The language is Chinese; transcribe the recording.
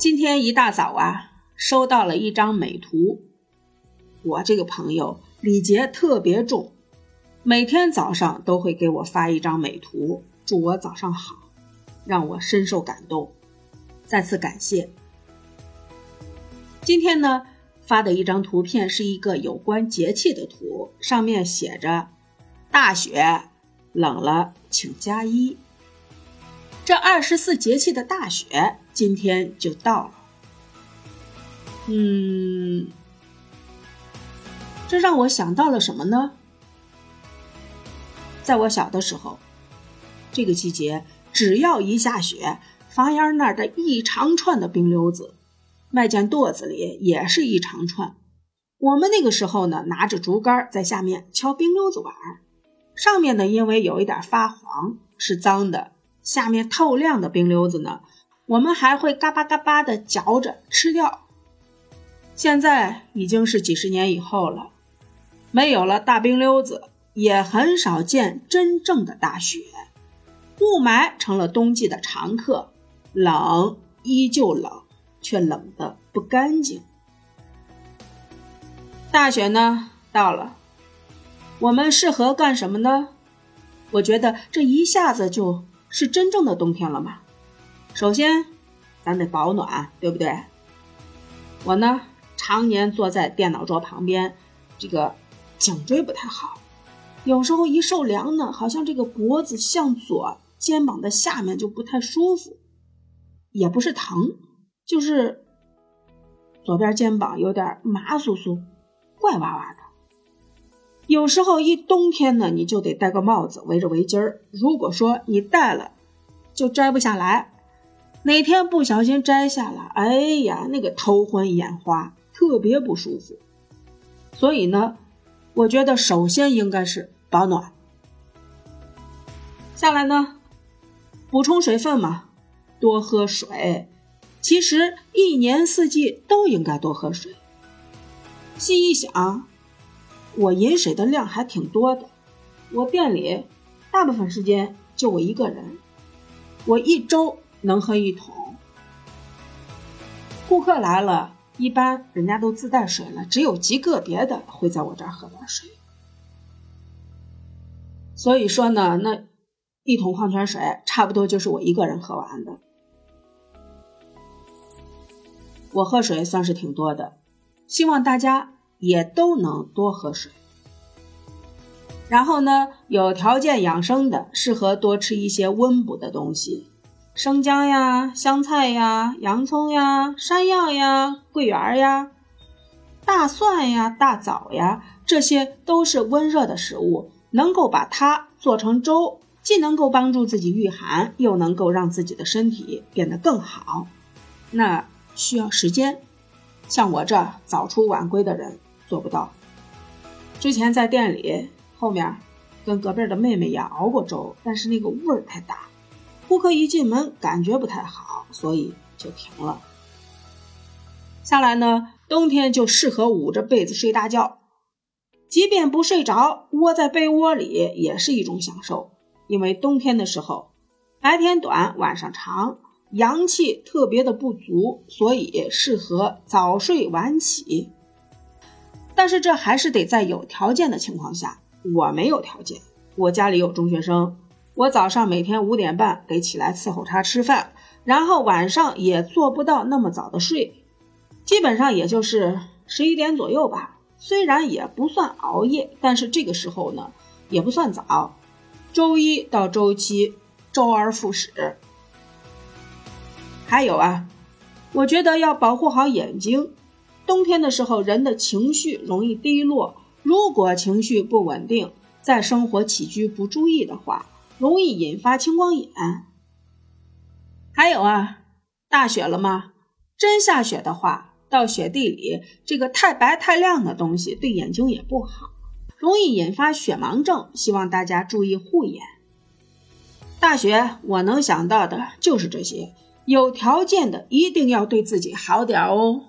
今天一大早啊，收到了一张美图。我这个朋友礼节特别重，每天早上都会给我发一张美图，祝我早上好，让我深受感动，再次感谢。今天呢，发的一张图片是一个有关节气的图，上面写着“大雪，冷了请加衣”。这二十四节气的大雪今天就到了，嗯，这让我想到了什么呢？在我小的时候，这个季节只要一下雪，房檐那儿的一长串的冰溜子，外间垛子里也是一长串。我们那个时候呢，拿着竹竿在下面敲冰溜子玩，上面呢因为有一点发黄，是脏的。下面透亮的冰溜子呢，我们还会嘎巴嘎巴的嚼着吃掉。现在已经是几十年以后了，没有了大冰溜子，也很少见真正的大雪，雾霾成了冬季的常客。冷依旧冷，却冷的不干净。大雪呢到了，我们适合干什么呢？我觉得这一下子就。是真正的冬天了吗？首先，咱得保暖，对不对？我呢，常年坐在电脑桌旁边，这个颈椎不太好，有时候一受凉呢，好像这个脖子向左，肩膀的下面就不太舒服，也不是疼，就是左边肩膀有点麻酥酥、怪哇哇的。有时候一冬天呢，你就得戴个帽子，围着围巾儿。如果说你戴了，就摘不下来。哪天不小心摘下了，哎呀，那个头昏眼花，特别不舒服。所以呢，我觉得首先应该是保暖。下来呢，补充水分嘛，多喝水。其实一年四季都应该多喝水。细一想。我饮水的量还挺多的，我店里大部分时间就我一个人，我一周能喝一桶。顾客来了，一般人家都自带水了，只有极个别的会在我这儿喝点水。所以说呢，那一桶矿泉水差不多就是我一个人喝完的。我喝水算是挺多的，希望大家。也都能多喝水，然后呢，有条件养生的，适合多吃一些温补的东西，生姜呀、香菜呀、洋葱呀、山药呀、桂圆呀、大蒜呀、大枣呀，这些都是温热的食物，能够把它做成粥，既能够帮助自己御寒，又能够让自己的身体变得更好。那需要时间，像我这早出晚归的人。做不到。之前在店里后面跟隔壁的妹妹也熬过粥，但是那个味儿太大，顾客一进门感觉不太好，所以就停了。下来呢，冬天就适合捂着被子睡大觉，即便不睡着，窝在被窝里也是一种享受。因为冬天的时候，白天短，晚上长，阳气特别的不足，所以适合早睡晚起。但是这还是得在有条件的情况下。我没有条件，我家里有中学生，我早上每天五点半得起来伺候他吃饭，然后晚上也做不到那么早的睡，基本上也就是十一点左右吧。虽然也不算熬夜，但是这个时候呢也不算早。周一到周七，周而复始。还有啊，我觉得要保护好眼睛。冬天的时候，人的情绪容易低落。如果情绪不稳定，在生活起居不注意的话，容易引发青光眼。还有啊，大雪了吗？真下雪的话，到雪地里，这个太白太亮的东西对眼睛也不好，容易引发雪盲症。希望大家注意护眼。大雪，我能想到的就是这些。有条件的一定要对自己好点哦。